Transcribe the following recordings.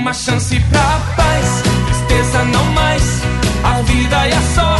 Uma chance pra paz, tristeza não mais. A vida e a sorte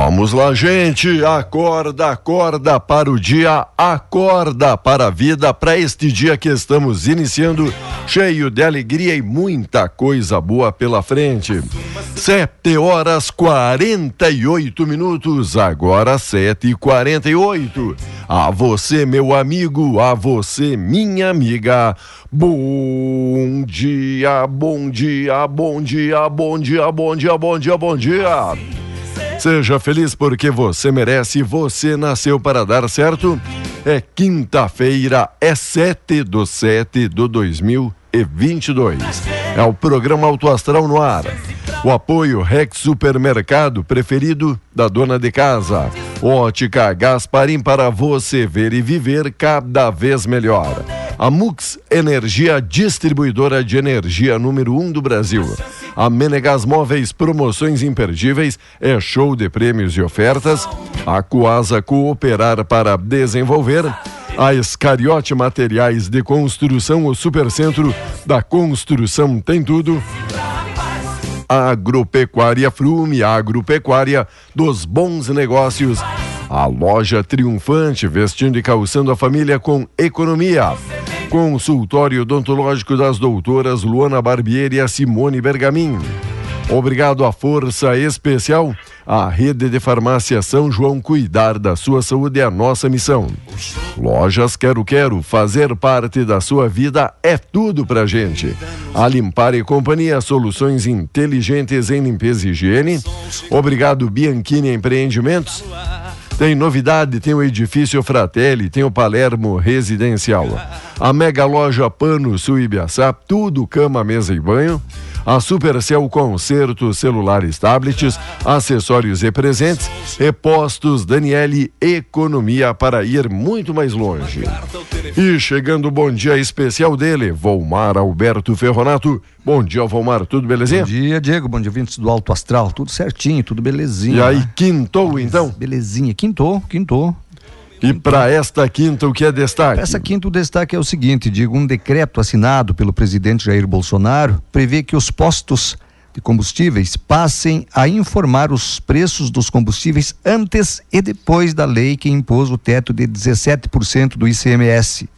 Vamos lá, gente. Acorda, acorda para o dia, acorda para a vida, para este dia que estamos iniciando, cheio de alegria e muita coisa boa pela frente. Sete horas 48 minutos, agora sete e quarenta e oito. A você, meu amigo, a você, minha amiga. Bom dia, bom dia, bom dia, bom dia, bom dia, bom dia, bom dia. Seja feliz porque você merece, você nasceu para dar certo. É quinta-feira, é 7 do 7 do 2022. É o programa Auto Astral no ar. O apoio Rex Supermercado, preferido da dona de casa. Ótica Gasparim para você ver e viver cada vez melhor. A Mux Energia, distribuidora de energia número 1 um do Brasil. A Menegas Móveis, promoções imperdíveis, é show de prêmios e ofertas. A Coasa Cooperar para desenvolver. A Escariote Materiais de Construção, o Supercentro da Construção tem tudo. Agropecuária Frume, agropecuária dos bons negócios. A loja triunfante, vestindo e calçando a família com economia. Consultório odontológico das doutoras Luana Barbieri e a Simone Bergamin. Obrigado à Força Especial, a Rede de Farmácia São João cuidar da sua saúde é a nossa missão. Lojas Quero Quero, fazer parte da sua vida é tudo pra gente. A Limpar e Companhia, soluções inteligentes em limpeza e higiene. Obrigado Bianchini Empreendimentos. Tem novidade, tem o edifício Fratelli, tem o Palermo Residencial. A mega loja Pano Suibiaçá, tudo cama, mesa e banho. A Supercell Concerto Celulares Tablets, acessórios e presentes, e Postos Daniele Economia para ir muito mais longe. E chegando o bom dia especial dele, Volmar Alberto Ferronato. Bom dia, Volmar, tudo belezinha? Bom dia, Diego, bom dia, vindos do Alto Astral, tudo certinho, tudo belezinha. E aí, quintou então? Belezinha, quintou, quintou. E para esta quinta, o que é destaque? Essa quinta, o destaque é o seguinte: digo, um decreto assinado pelo presidente Jair Bolsonaro prevê que os postos de combustíveis passem a informar os preços dos combustíveis antes e depois da lei que impôs o teto de 17% do ICMS.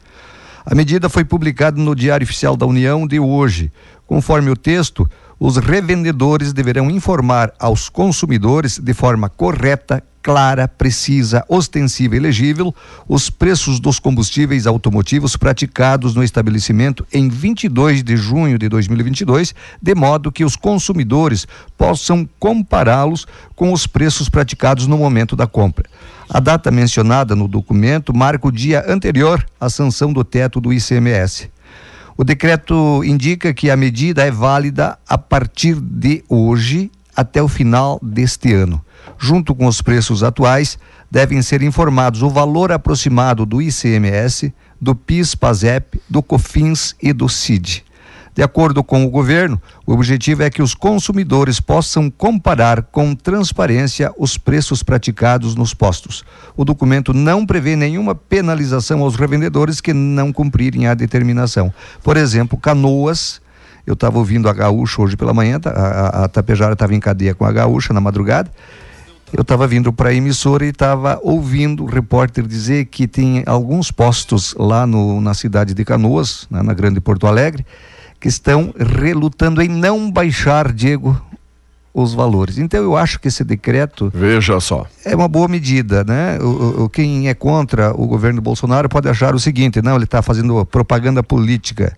A medida foi publicada no Diário Oficial da União de hoje. Conforme o texto, os revendedores deverão informar aos consumidores de forma correta, clara, precisa, ostensiva e legível os preços dos combustíveis automotivos praticados no estabelecimento em 22 de junho de 2022, de modo que os consumidores possam compará-los com os preços praticados no momento da compra. A data mencionada no documento marca o dia anterior à sanção do teto do ICMS. O decreto indica que a medida é válida a partir de hoje até o final deste ano. Junto com os preços atuais, devem ser informados o valor aproximado do ICMS, do PIS/PASEP, do COFINS e do CID. De acordo com o governo, o objetivo é que os consumidores possam comparar com transparência os preços praticados nos postos. O documento não prevê nenhuma penalização aos revendedores que não cumprirem a determinação. Por exemplo, Canoas. Eu estava ouvindo a Gaúcha hoje pela manhã, tá, a, a, a Tapejara estava em cadeia com a Gaúcha na madrugada. Eu estava vindo para a emissora e estava ouvindo o repórter dizer que tem alguns postos lá no, na cidade de Canoas, né, na Grande Porto Alegre, que estão relutando em não baixar, Diego, os valores. Então eu acho que esse decreto veja só é uma boa medida, né? O, o quem é contra o governo Bolsonaro pode achar o seguinte, não, ele está fazendo propaganda política.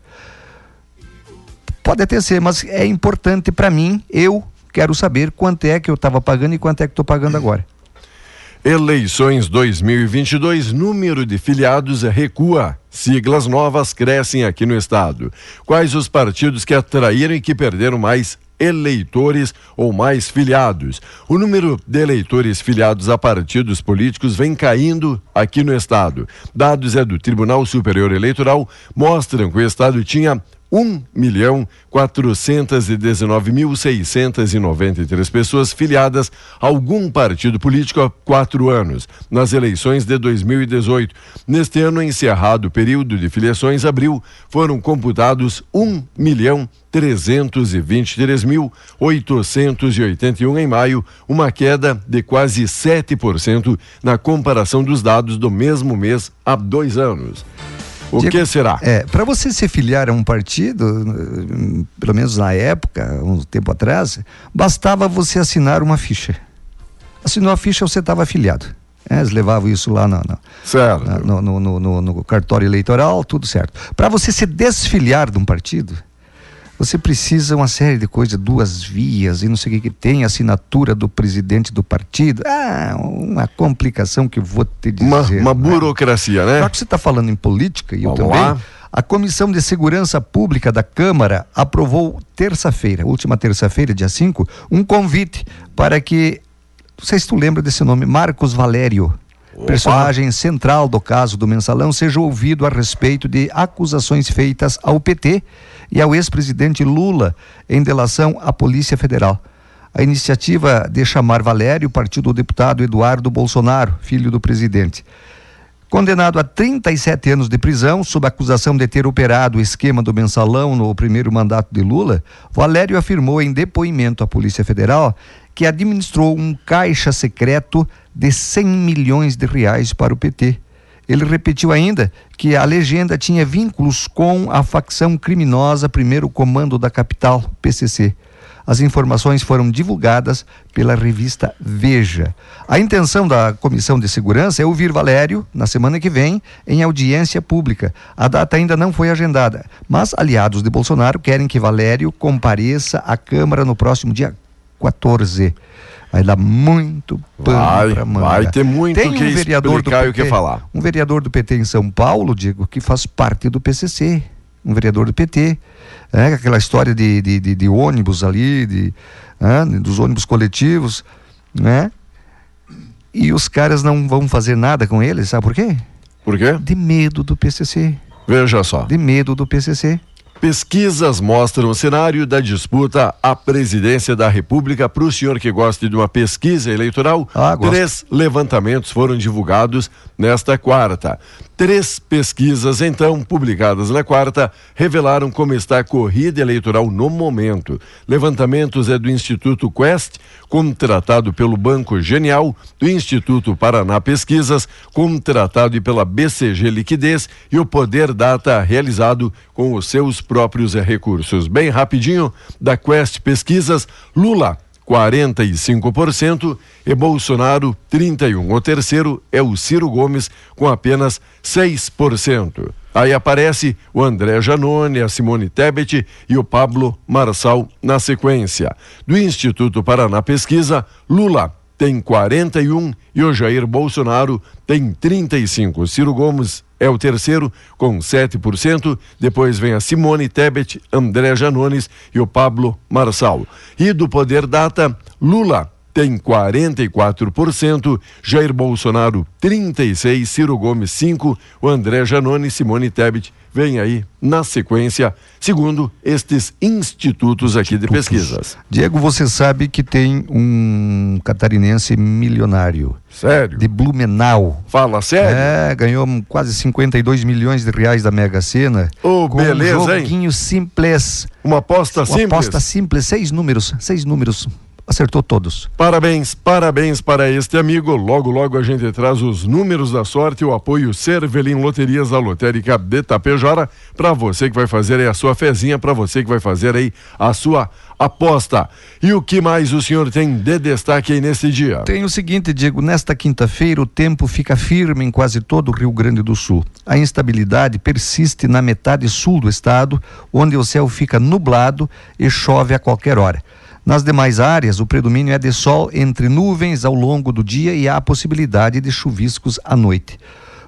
Pode até ser, mas é importante para mim. Eu quero saber quanto é que eu estava pagando e quanto é que estou pagando agora. Eleições 2022, número de filiados recua. Siglas novas crescem aqui no estado. Quais os partidos que atraíram e que perderam mais eleitores ou mais filiados. O número de eleitores filiados a partidos políticos vem caindo aqui no estado. Dados é do Tribunal Superior Eleitoral mostram que o estado tinha 1 milhão 419 mil 693 pessoas filiadas a algum partido político há quatro anos, nas eleições de 2018. Neste ano encerrado o período de filiações, abril, foram computados 1 milhão 323.881 em maio, uma queda de quase 7% na comparação dos dados do mesmo mês há dois anos. O Diego, que será? É, para você se filiar a um partido, pelo menos na época, um tempo atrás, bastava você assinar uma ficha. Assinou a ficha, você estava afiliado. É, eles levavam isso lá no, no, certo. no, no, no cartório eleitoral, tudo certo. Para você se desfiliar de um partido, você precisa uma série de coisas, duas vias e não sei o que, que tem, assinatura do presidente do partido. Ah, uma complicação que eu vou te dizer. Uma, uma né? burocracia, né? Já que você está falando em política, e eu também. Lá. A Comissão de Segurança Pública da Câmara aprovou terça-feira, última terça-feira, dia 5, um convite para que. Não sei se tu lembra desse nome, Marcos Valério. Opa. personagem central do caso do mensalão, seja ouvido a respeito de acusações feitas ao PT e ao ex-presidente Lula em delação à Polícia Federal. A iniciativa de chamar Valério partiu do deputado Eduardo Bolsonaro, filho do presidente. Condenado a 37 anos de prisão sob acusação de ter operado o esquema do mensalão no primeiro mandato de Lula, Valério afirmou em depoimento à Polícia Federal que administrou um caixa secreto de 100 milhões de reais para o PT ele repetiu ainda que a legenda tinha vínculos com a facção criminosa Primeiro Comando da Capital, PCC. As informações foram divulgadas pela revista Veja. A intenção da Comissão de Segurança é ouvir Valério na semana que vem em audiência pública. A data ainda não foi agendada, mas aliados de Bolsonaro querem que Valério compareça à Câmara no próximo dia 14. Vai dar muito pano para manga. Vai ter muito Tem um que vereador do PT, o que falar. Um vereador do PT em São Paulo, digo, que faz parte do PCC. um vereador do PT, é, aquela história de, de, de, de ônibus ali, de, é, dos ônibus coletivos, né? E os caras não vão fazer nada com eles, sabe por quê? Por quê? De medo do PCC. Veja só. De medo do PCC. Pesquisas mostram o cenário da disputa à presidência da República. Para o senhor que gosta de uma pesquisa eleitoral, Ah, três levantamentos foram divulgados nesta quarta. Três pesquisas, então, publicadas na quarta, revelaram como está a corrida eleitoral no momento. Levantamentos é do Instituto Quest, contratado pelo Banco Genial, do Instituto Paraná Pesquisas, contratado pela BCG Liquidez e o Poder Data, realizado com os seus próprios recursos. Bem rapidinho, da Quest Pesquisas, Lula 45% e Bolsonaro 31. O terceiro é o Ciro Gomes com apenas 6%. Aí aparece o André Janone, a Simone Tebet e o Pablo Marçal na sequência. Do Instituto Paraná Pesquisa, Lula tem 41 e o Jair Bolsonaro tem 35. Ciro Gomes é o terceiro com 7%, depois vem a Simone Tebet, André Janones e o Pablo Marçal. E do Poder Data, Lula tem 44%, Jair Bolsonaro 36, Ciro Gomes 5, o André Janone e Simone Tebet vem aí na sequência, segundo estes institutos aqui de pesquisas. Diego, você sabe que tem um catarinense milionário Sério? de Blumenau. Fala sério? É, ganhou quase 52 milhões de reais da Mega Sena. Ô, com beleza, um hein? joguinho simples. Uma aposta Uma simples? aposta simples, seis números, seis números. Acertou todos. Parabéns, parabéns para este amigo. Logo, logo a gente traz os números da sorte, o apoio Cervelim Loterias, a lotérica de Tapejara, para você que vai fazer aí a sua fezinha, para você que vai fazer aí a sua aposta. E o que mais o senhor tem de destaque aí nesse dia? Tem o seguinte, Diego, nesta quinta-feira o tempo fica firme em quase todo o Rio Grande do Sul. A instabilidade persiste na metade sul do estado, onde o céu fica nublado e chove a qualquer hora. Nas demais áreas, o predomínio é de sol entre nuvens ao longo do dia e há a possibilidade de chuviscos à noite.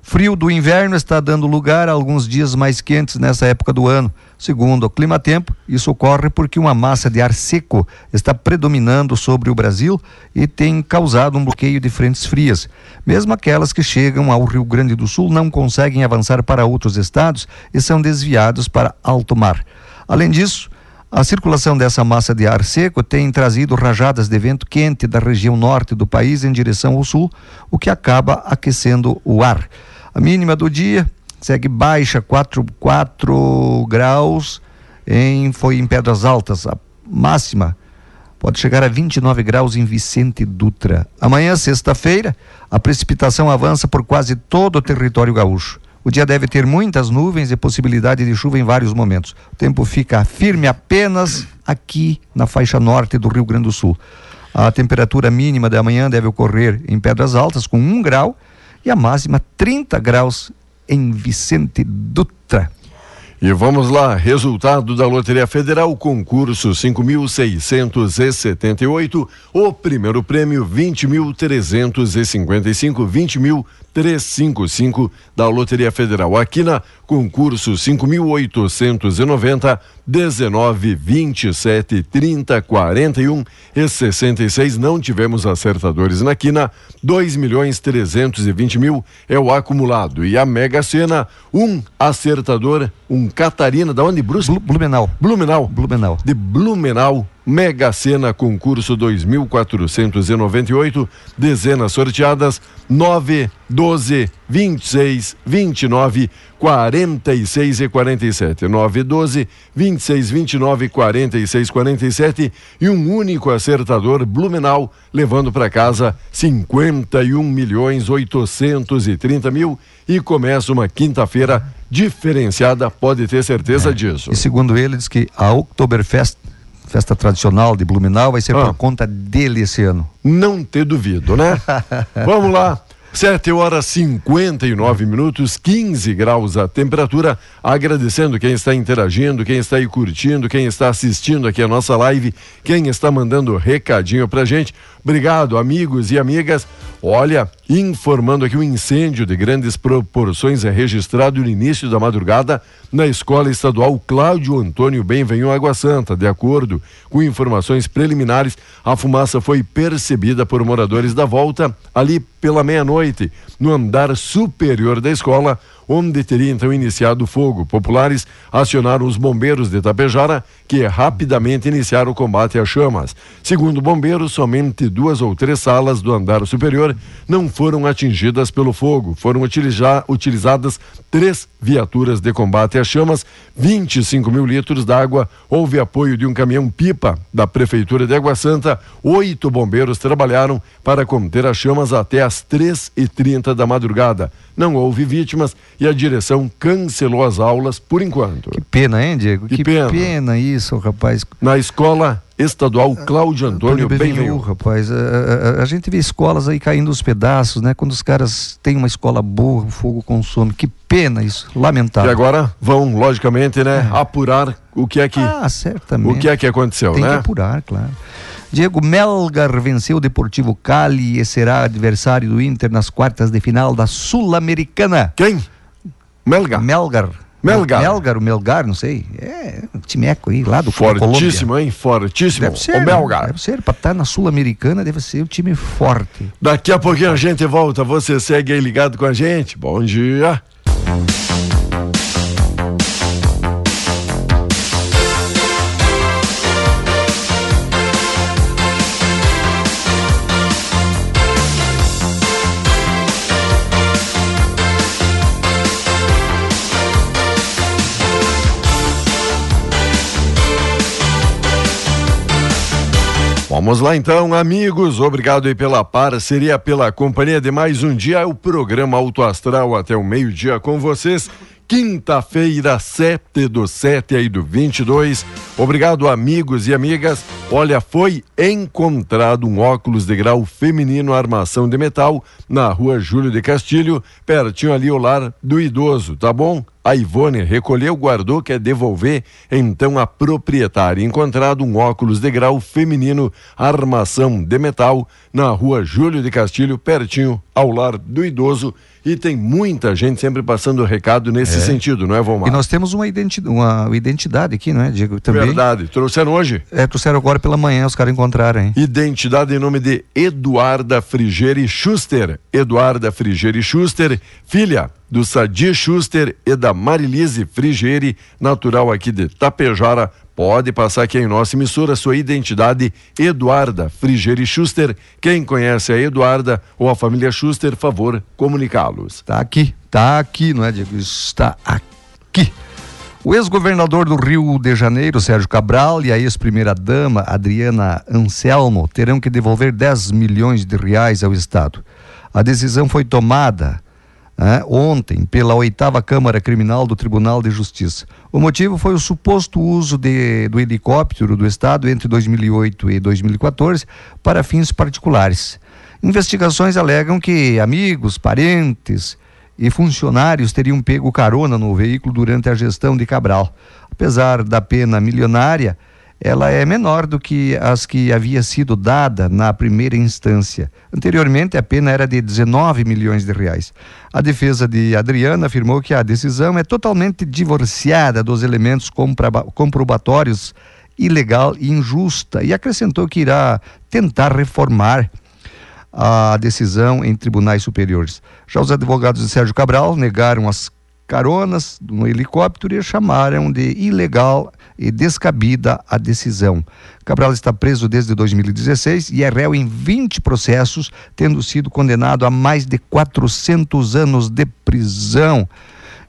Frio do inverno está dando lugar a alguns dias mais quentes nessa época do ano. Segundo o Clima Tempo, isso ocorre porque uma massa de ar seco está predominando sobre o Brasil e tem causado um bloqueio de frentes frias. Mesmo aquelas que chegam ao Rio Grande do Sul não conseguem avançar para outros estados e são desviados para alto mar. Além disso, a circulação dessa massa de ar seco tem trazido rajadas de vento quente da região norte do país em direção ao sul, o que acaba aquecendo o ar. A mínima do dia segue baixa, 4, 4 graus, em, foi em Pedras Altas. A máxima pode chegar a 29 graus em Vicente Dutra. Amanhã, sexta-feira, a precipitação avança por quase todo o território gaúcho. O dia deve ter muitas nuvens e possibilidade de chuva em vários momentos. O tempo fica firme apenas aqui na faixa norte do Rio Grande do Sul. A temperatura mínima da manhã deve ocorrer em Pedras Altas, com 1 grau, e a máxima 30 graus em Vicente Dutra. E vamos lá, resultado da Loteria Federal, concurso 5.678, o primeiro prêmio 20.355, 20.355 da Loteria Federal. Aqui na concurso 5.890, 19, 27, 30, 41 e 66. Não tivemos acertadores na quina. 2 milhões 320 mil é o acumulado. E a Mega Sena, um acertador, um Catarina, da onde, Bruce? Blu- Blumenau. Blumenau. Blumenau. De Blumenau, Mega Sena, concurso 2498, dezenas sorteadas. 9, 12, 26, 29, 46 e 47. 9, 12, 26, 29, 46, 47 e um único acertador Blumenau levando para casa 51 milhões 830 mil. E começa uma quinta-feira diferenciada, pode ter certeza disso. E segundo ele, diz que a Oktoberfest, festa tradicional de Blumenau, vai ser Ah. por conta dele esse ano. Não ter duvido, né? Vamos lá. 7 horas 59 minutos, 15 graus a temperatura. Agradecendo quem está interagindo, quem está aí curtindo, quem está assistindo aqui a nossa live, quem está mandando recadinho pra gente. Obrigado, amigos e amigas. Olha, informando aqui um incêndio de grandes proporções é registrado no início da madrugada na Escola Estadual Cláudio Antônio Benvenho Água Santa. De acordo com informações preliminares, a fumaça foi percebida por moradores da volta ali pela meia-noite, no andar superior da escola, onde teria então iniciado o fogo. Populares acionaram os bombeiros de Tapejara, que rapidamente iniciaram o combate às chamas. Segundo bombeiros, somente duas ou três salas do andar superior não foram atingidas pelo fogo. Foram utiliza utilizadas três viaturas de combate às chamas, 25 mil litros d'água. Houve apoio de um caminhão-pipa da Prefeitura de Água Santa. Oito bombeiros trabalharam para conter as chamas até às três e trinta da madrugada. Não houve vítimas e a direção cancelou as aulas por enquanto. Que pena, hein, Diego? Que Que, pena. pena. isso, rapaz. Na escola estadual Cláudio Antônio Benvenhu. rapaz. A, a- a gente vê escolas aí caindo aos pedaços, né? Quando os caras têm uma escola boa, o fogo consome. Que pena isso, E lamentável. agora vão, logicamente, né, apurar o que é que, Ah, certamente. o que é que aconteceu, Tem que né? apurar, claro. Diego Melgar venceu o Deportivo Cali e será adversário do Inter nas quartas de final da Sul-Americana. Quem? Melga. Melgar. Melgar. Melgar, o Melgar, não sei. É um timeco aí, lá do Colômbia. Fortíssimo, hein? Fortíssimo. Deve ser. o Melgar. Deve ser. Para estar na Sul-Americana, deve ser um time forte. Daqui a pouquinho a gente volta. Você segue aí ligado com a gente. Bom dia. Vamos lá então, amigos. Obrigado aí pela parceria, pela companhia de mais um dia. O programa Auto Astral até o meio-dia com vocês. Quinta-feira, 7 do 7 aí do 22. Obrigado, amigos e amigas. Olha, foi encontrado um óculos de grau feminino armação de metal na rua Júlio de Castilho, pertinho ali ao lar do idoso, tá bom? A Ivone recolheu, guardou, quer devolver, então a proprietária. Encontrado um óculos de grau feminino, armação de metal, na rua Júlio de Castilho, pertinho ao lar do idoso. E tem muita gente sempre passando recado nesse sentido, não é, Vomar? E nós temos uma, identi uma identidade aqui, não é, Diego? Também. Verdade. Trouxeram hoje? É, trouxeram agora pela manhã, os caras encontraram, hein? Identidade em nome de Eduarda Frigeri Schuster. Eduarda Frigeri Schuster, filha do Sadi Schuster e da Marilise Frigeri, natural aqui de Tapejara. Pode passar aqui em nossa emissora sua identidade, Eduarda Frigeri Schuster. Quem conhece a Eduarda ou a família Schuster, favor comunicá-los. Tá aqui, tá aqui, não é, Diego? Está aqui. O ex-governador do Rio de Janeiro, Sérgio Cabral, e a ex-primeira-dama, Adriana Anselmo, terão que devolver 10 milhões de reais ao Estado. A decisão foi tomada ontem pela oitava Câmara Criminal do Tribunal de Justiça. O motivo foi o suposto uso de- do helicóptero do Estado entre 2008 e 2014 para fins particulares. Investigações alegam que amigos, parentes e funcionários teriam pego carona no veículo durante a gestão de Cabral. Apesar da pena milionária, ela é menor do que as que havia sido dada na primeira instância. Anteriormente, a pena era de 19 milhões de reais. A defesa de Adriana afirmou que a decisão é totalmente divorciada dos elementos comprobatórios ilegal e injusta e acrescentou que irá tentar reformar a decisão em tribunais superiores. Já os advogados de Sérgio Cabral negaram as caronas no helicóptero e chamaram de ilegal e descabida a decisão. Cabral está preso desde 2016 e é réu em 20 processos, tendo sido condenado a mais de 400 anos de prisão.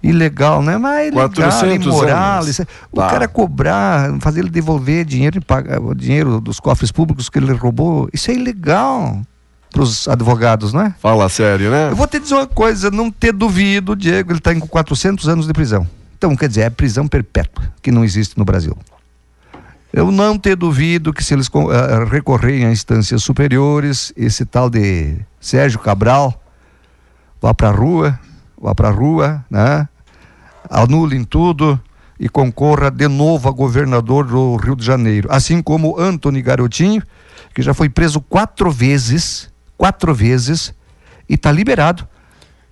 Ilegal, né? Mas é ilegal, 400 imoral. anos. é- O Tá. cara cobrar, fazer ele devolver dinheiro, e pagar, o dinheiro dos cofres públicos que ele roubou, isso é ilegal para os advogados, não é? Fala sério, né? Eu vou te dizer uma coisa, não ter duvido, Diego, ele está com 400 anos de prisão. Então, quer dizer, é prisão perpétua, que não existe no Brasil. Eu não ter duvido que se eles eh, recorrerem a instâncias superiores, esse tal de Sérgio Cabral vá para a rua, vá para a rua, né? Anulem tudo e concorra de novo a governador do Rio de Janeiro. Assim como Antony Garotinho, que já foi preso quatro vezes, quatro vezes e está liberado.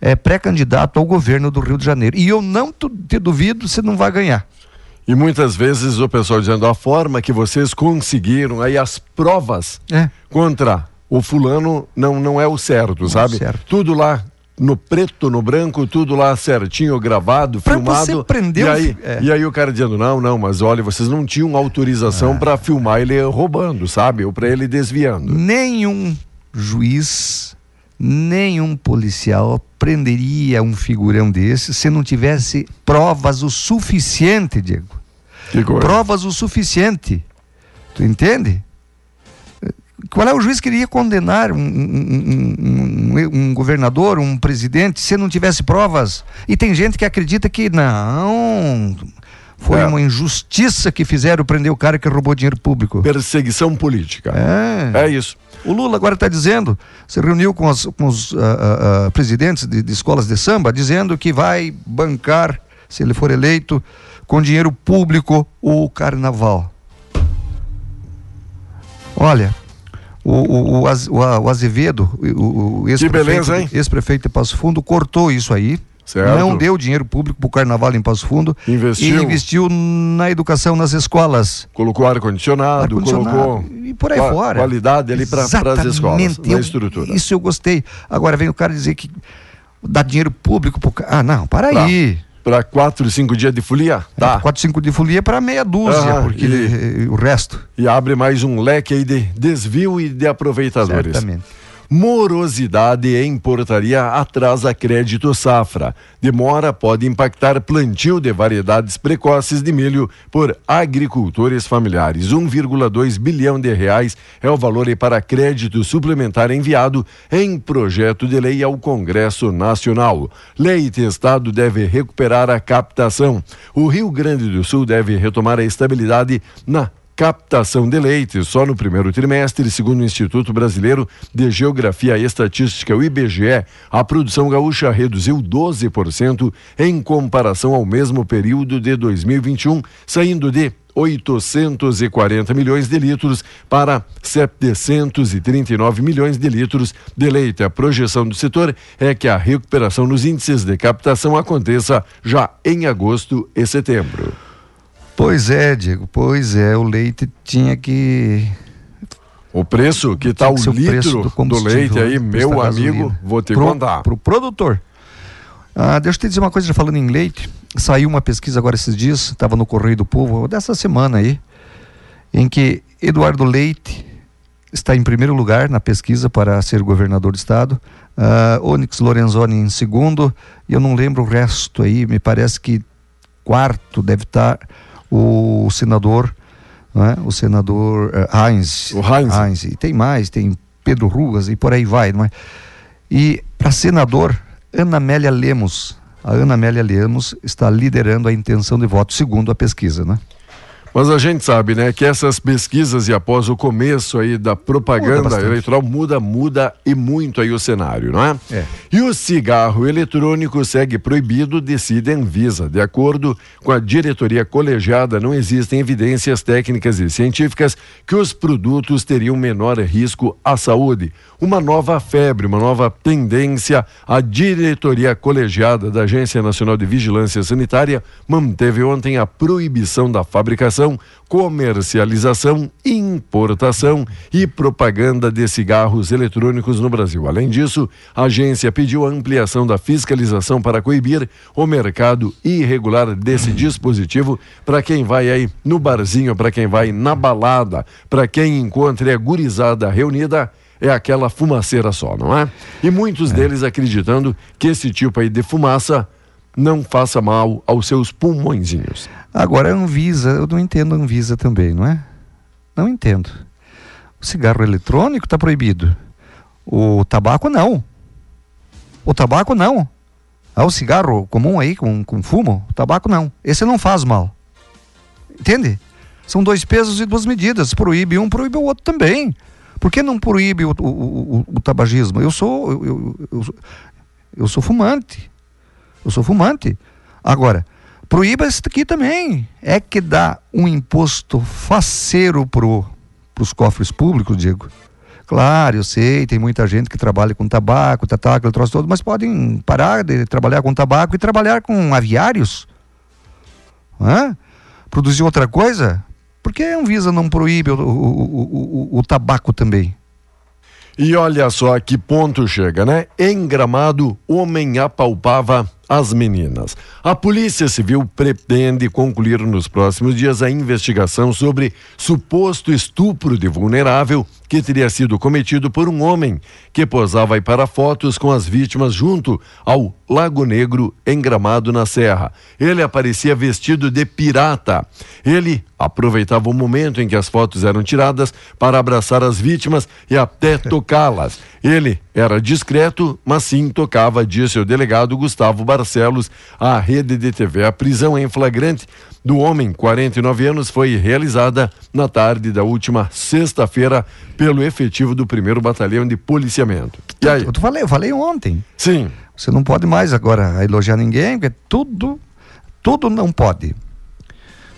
É pré-candidato ao governo do Rio de Janeiro. E eu não te duvido, você não vai ganhar. E muitas vezes o pessoal dizendo a forma que vocês conseguiram aí as provas É. contra o fulano não não é o certo, sabe? certo. Tudo lá no preto, no branco, tudo lá certinho, gravado, Pra filmado. você prender e aí, é. e aí o cara dizendo, não, não, mas olha, vocês não tinham autorização pra filmar ele roubando, sabe? Ou pra ele desviando. Nenhum juiz, nenhum policial prenderia um figurão desse se não tivesse provas o suficiente, Diego. Coisa. Provas o suficiente. Tu entende? Qual é o juiz que iria condenar um- um- um- um governador, um presidente, se não tivesse provas? E tem gente que acredita que não. Foi É. uma injustiça que fizeram prender o cara que roubou dinheiro público. Perseguição política. É. É isso. O Lula agora está dizendo, se reuniu com, as- com os ah, ah, presidentes de, de escolas de samba, dizendo que vai bancar, se ele for eleito, com dinheiro público o carnaval. Olha, o, o, o, o Azevedo, o, o ex-prefeito ex-prefeito de Passo Fundo, cortou isso aí. Certo. Não deu dinheiro público para o carnaval em Passo Fundo Investiu. e investiu na educação nas escolas. Colocou ar-condicionado, Ar-condicionado, colocou e por aí qua- fora. qualidade ali para as escolas, Exatamente, na eu- estrutura. Isso eu gostei. Agora vem o cara dizer que dá dinheiro público pro cara. Ah, não, para Pra- aí. Para quatro, cinco dias de folia? Tá. 4, 5 de folia para meia dúzia, Aham, porque e- eh, o resto. E abre mais um leque aí de desvio e de aproveitadores. Certamente. Morosidade em portaria atrasa crédito safra. Demora pode impactar plantio de variedades precoces de milho por agricultores familiares. 1,2 bilhão de reais é o valor para crédito suplementar enviado em projeto de lei ao Congresso Nacional. Lei Estado deve recuperar a captação. O Rio Grande do Sul deve retomar a estabilidade na captação de leite só no primeiro trimestre, segundo o Instituto Brasileiro de Geografia e Estatística, o IBGE, a produção gaúcha reduziu 12% em comparação ao mesmo período de 2021, saindo de 840 milhões de litros para 739 milhões de litros de leite. A projeção do setor é que a recuperação nos índices de captação aconteça já em agosto e setembro. Pois é, Diego, pois é, o leite tinha que. O preço que está o litro do, combustível, leite aí, o preço meu amigo, vou te pro, contar. Pro produtor. Ah, deixa eu te dizer uma coisa, já falando em leite, saiu uma pesquisa agora esses dias, estava no Correio do Povo, dessa semana aí, em que Eduardo Leite está em primeiro lugar na pesquisa para ser governador do estado, ah, Onyx Lorenzoni em segundo, e eu não lembro o resto aí, me parece que quarto deve estar o senador, não é? o senador eh, Heinz. O Heinz. E tem mais, tem Pedro Ruas e por aí vai, não é? E para senador, Ana Amélia Lemos. A Ana Amélia Lemos está liderando a intenção de voto, segundo a pesquisa, né? Mas a gente sabe, né, que essas pesquisas e após o começo aí da Muda propaganda bastante. eleitoral muda, muda e muito aí o cenário, não é? É. E o cigarro eletrônico segue proibido, decide a Anvisa. De acordo com a diretoria colegiada, não existem evidências técnicas e científicas que os produtos teriam menor risco à saúde. Uma nova febre, uma nova tendência, a diretoria colegiada da Agência Nacional de Vigilância Sanitária manteve ontem a proibição da fabricação, comercialização, importação e propaganda de cigarros eletrônicos no Brasil. Além disso, a agência pediu a ampliação da fiscalização para coibir o mercado irregular desse dispositivo para quem vai aí no barzinho, para quem vai na balada, para quem encontra a gurizada reunida é aquela fumaceira só, não é? E muitos deles acreditando que esse tipo aí de fumaça não faça mal aos seus pulmõezinhos. Agora, a Anvisa, eu não entendo a Anvisa também, não é? Não entendo. O cigarro eletrônico está proibido. O tabaco não. O tabaco não. Ah, o cigarro comum aí, com, com fumo, o tabaco não. Esse não faz mal. Entende? São dois pesos e duas medidas. Proíbe um, proíbe o outro também. Por que não proíbe o, o, o- o tabagismo? Eu sou, eu, eu, eu eu sou fumante. Eu sou fumante. Agora, proíba isso aqui também. É que dá um imposto faceiro pro os cofres públicos, Diego. Claro, eu sei, tem muita gente que trabalha com tabaco, tabaco, aquele troço todo, mas podem parar de trabalhar com tabaco e trabalhar com aviários. Hã? Produzir outra coisa? Por que a Anvisa não proíbe o, o, o, o, tabaco também? E olha só que ponto chega, né? Em Gramado, homem apalpava as meninas. A Polícia Civil pretende concluir nos próximos dias a investigação sobre suposto estupro de vulnerável que teria sido cometido por um homem que posava para fotos com as vítimas junto ao Lago Negro em Gramado na Serra. Ele aparecia vestido de pirata. Ele aproveitava o momento em que as fotos eram tiradas para abraçar as vítimas e até tocá-las. Ele era discreto, mas sim tocava, disse o delegado Gustavo Barcelos à rede de TV. A prisão em flagrante do homem, 49 anos, foi realizada na tarde da última sexta-feira pelo efetivo do primeiro batalhão de policiamento. E aí? Eu, falei, eu falei ontem. Sim. Você não pode mais agora elogiar ninguém, porque tudo, tudo não pode.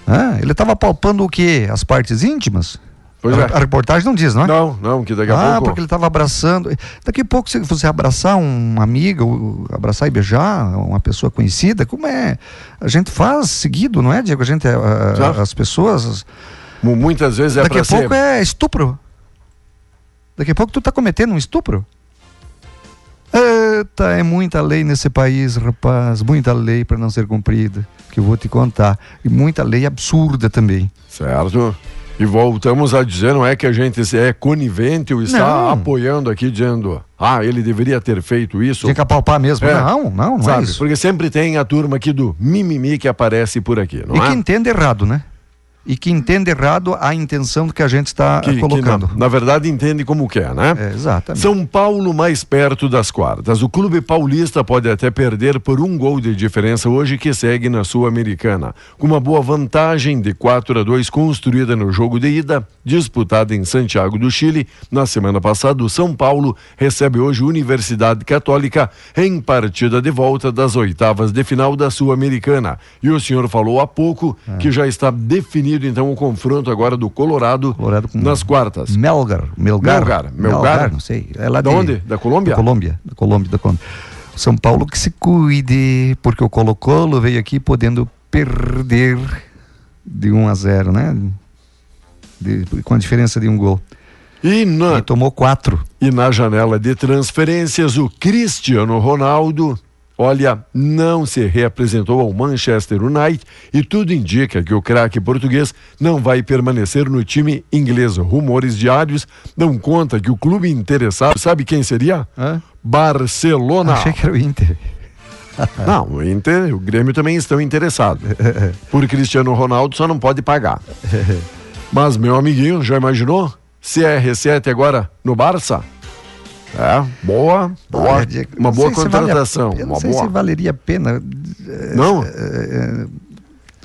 Ah, ele estava palpando o quê? As partes íntimas? Pois a, é. a reportagem não diz, não é? Não, não, que daqui a ah, pouco. Ah, porque ele estava abraçando. Daqui a pouco, se você abraçar uma amiga, abraçar e beijar uma pessoa conhecida, como é? A gente faz seguido, não é, Diego? A gente, a, as pessoas. Muitas vezes é Daqui a ser... pouco é estupro. Daqui a pouco tu está cometendo um estupro. Eita, é muita lei nesse país, rapaz. Muita lei para não ser cumprida. Que eu vou te contar. E muita lei absurda também. Certo. E voltamos a dizer, não é que a gente é conivente ou está não. apoiando aqui, dizendo, ah, ele deveria ter feito isso. Tinha que apalpar mesmo. É. Não, não, não Sabe, é isso. Porque sempre tem a turma aqui do mimimi que aparece por aqui, não e é? que entende errado, né? E que entende errado a intenção que a gente está que, colocando. Que na, na, verdade, entende como quer, né? É, exatamente. São Paulo mais perto das quartas. O clube paulista pode até perder por um gol de diferença hoje que segue na Sul-Americana. Com uma boa vantagem de 4 a 2 construída no jogo de ida, disputada em Santiago do Chile, na semana passada, o São Paulo recebe hoje Universidade Católica em partida de volta das oitavas de final da Sul-Americana. E o senhor falou há pouco é. que já está definido então o confronto agora do Colorado, Colorado nas quartas. Melgar, Melgar, Melgar, Melgar, não sei. É lá da de, onde? Da Colômbia? Da Colômbia, da Colômbia, da Colômbia. São Paulo que se cuide, porque o Colo-Colo veio aqui podendo perder de 1 a 0, né? De, com a diferença de um gol. E, na, e tomou quatro. E na janela de transferências, o Cristiano Ronaldo olha, não se reapresentou ao Manchester United e tudo indica que o craque português não vai permanecer no time inglês. Rumores diários dão conta que o clube interessado, sabe quem seria? Hã? Barcelona. Achei que era o Inter. Não, o Inter, o Grêmio também estão interessados. Por Cristiano Ronaldo só não pode pagar. Mas, meu amiguinho, já imaginou? CR7 agora no Barça? É, boa, boa. Olha, Diego, uma boa contratação. Vale a, eu não uma sei boa. se valeria a pena. Não? É, é,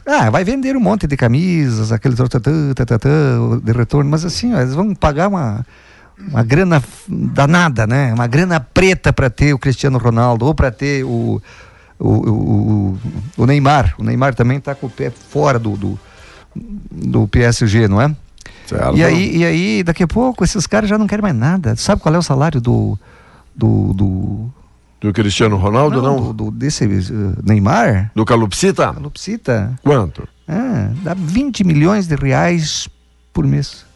ah, vai vender um monte de camisas, aquele de retorno, mas assim, ó, eles vão pagar uma, uma grana danada, né? Uma grana preta para ter o Cristiano Ronaldo ou para ter o, o, o, o, Neymar. O Neymar também está com o pé fora do, do, do PSG, não é? Certo. E aí, e aí, daqui a pouco, esses caras já não querem mais nada. Sabe qual é o salário do. do, do... Do Cristiano Ronaldo, não? não? Do, do, desse uh, Neymar? Do Calupsita? Calupsita. Quanto? Ah, dá 20 milhões de reais por mês.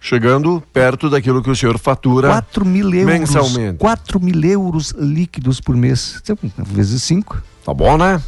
Chegando perto daquilo que o senhor fatura 4 mil euros, mensalmente. 4 mil euros líquidos por mês. Vezes 5. Tá bom, né?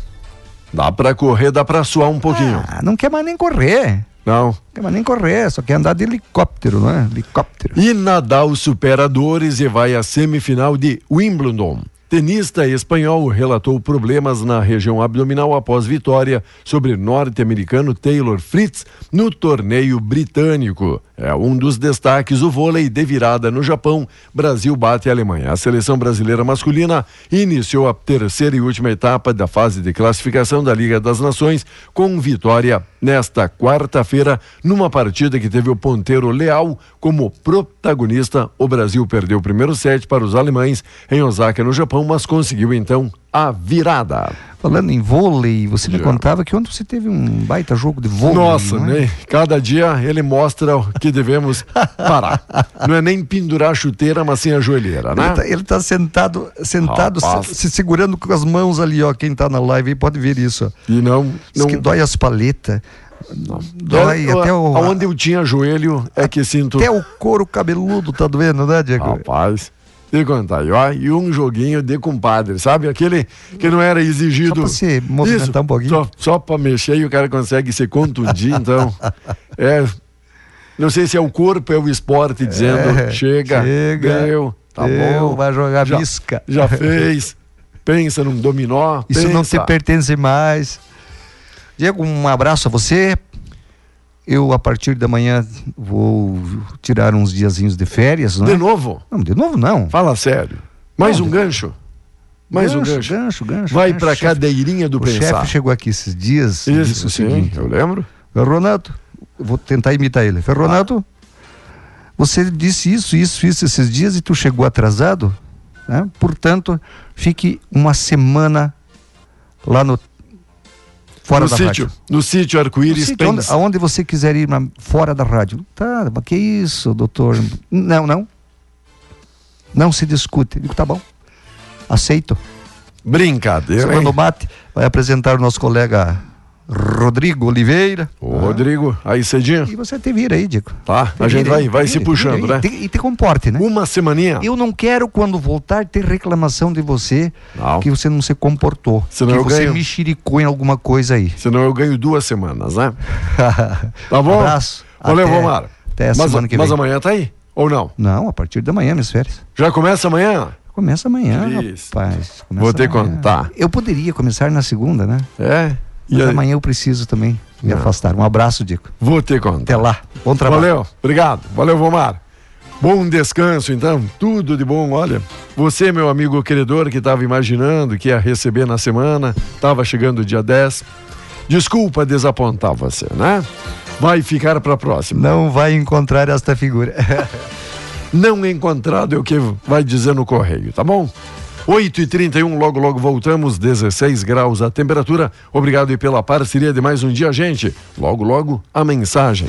Dá pra correr, dá pra suar um pouquinho. Ah, não quer mais nem correr. Não. Quer mais nem correr, só quer andar de helicóptero, não é? Helicóptero. E Nadal supera dores e vai à semifinal de Wimbledon. Tenista espanhol relatou problemas na região abdominal após vitória sobre norte-americano Taylor Fritz no torneio britânico. É um dos destaques o vôlei de virada no Japão. Brasil bate a Alemanha. A seleção brasileira masculina iniciou a terceira e última etapa da fase de classificação da Liga das Nações com vitória nesta quarta-feira numa partida que teve o ponteiro Leal como protagonista. O Brasil perdeu o primeiro set para os alemães em Osaka, no Japão Japão, mas conseguiu então a virada. Falando em vôlei, você me contava que ontem você teve um baita jogo de vôlei. Nossa, é? né? Cada dia ele mostra que devemos parar. Não é nem pendurar a chuteira, mas sim a joelheira, né? Ele tá, ele tá sentado, sentado se, se segurando com as mãos ali, ó. Quem tá na live aí pode ver isso. ó. E não. Diz não que dói as paletas. Dói até o. Aonde eu tinha joelho é que sinto. Até o couro cabeludo tá doendo, né, Diego? Rapaz. Te contar, e um joguinho de compadre, sabe? Aquele que não era exigido. Só pra se movimentar Isso, um pouquinho. Só, só pra mexer e o cara consegue se contundir, então. É. Não sei se é o corpo, é o esporte dizendo: É, chega, chega, deu, tá deu, bom. vai jogar já, bisca. Já fez. Pensa num dominó. Isso não te pensa. pertence mais. Diego, um abraço a você. Eu, a partir da manhã, vou tirar uns diazinhos de férias, não é? De novo? Não, de novo não. Fala sério. Mais Não, um de- gancho? Mais um gancho. Gancho, gancho. Vai gancho. pra Chefe- cadeirinha do O pensar. chefe chegou aqui esses dias disse Isso, o sim, seguinte. eu lembro. Eu vou tentar imitar ele. Ferronato, você disse isso, isso, isso esses dias e tu chegou atrasado, né? Portanto, fique uma semana lá no fora no da sítio, rádio. no sítio Arco-Íris, onde, aonde você quiser ir mas fora da rádio. Tá, mas que isso, doutor? Não, não. Não se discute. Eu Digo, tá bom. Aceito. Brincadeira. Semana do hein? Mate vai apresentar o nosso colega Rodrigo Oliveira. Ô, Rodrigo, aí cedinho. E você te vira aí, Diego. Tá, Te a gente vai, aí, vai se vira, puxando, vira né? aí. Te- E te comporte, né? Uma semaninha. Eu não quero, quando voltar, ter reclamação de você Não. que você não se comportou. Senão que eu você ganho. mexericou em alguma coisa aí. Senão eu ganho duas semanas, né? Tá bom? Abraço. Valeu, Até- Romar. até a mas, semana que mas vem. amanhã tá aí? Ou não? Não, a partir da manhã, minhas férias. Já começa amanhã? Começa amanhã, Isso. rapaz. Começa Vou te amanhã. contar. Eu poderia começar na segunda, né? É. Mas E amanhã eu preciso também me Não. afastar. Um abraço, Dico. Vou te contar. Até lá. Bom trabalho. Valeu, obrigado. Valeu, Vomar. Bom descanso, então. Tudo de bom. Olha, você, meu amigo queridor, que estava imaginando que ia receber na semana, estava chegando o dia 10. Desculpa desapontar você, né? Vai ficar para a próxima. Não vai encontrar esta figura. Não encontrado é o que vai dizer no correio, tá bom? 8h31, logo, logo voltamos, 16 graus a temperatura. Obrigado aí pela parceria de mais um dia, gente. Logo, logo, a mensagem.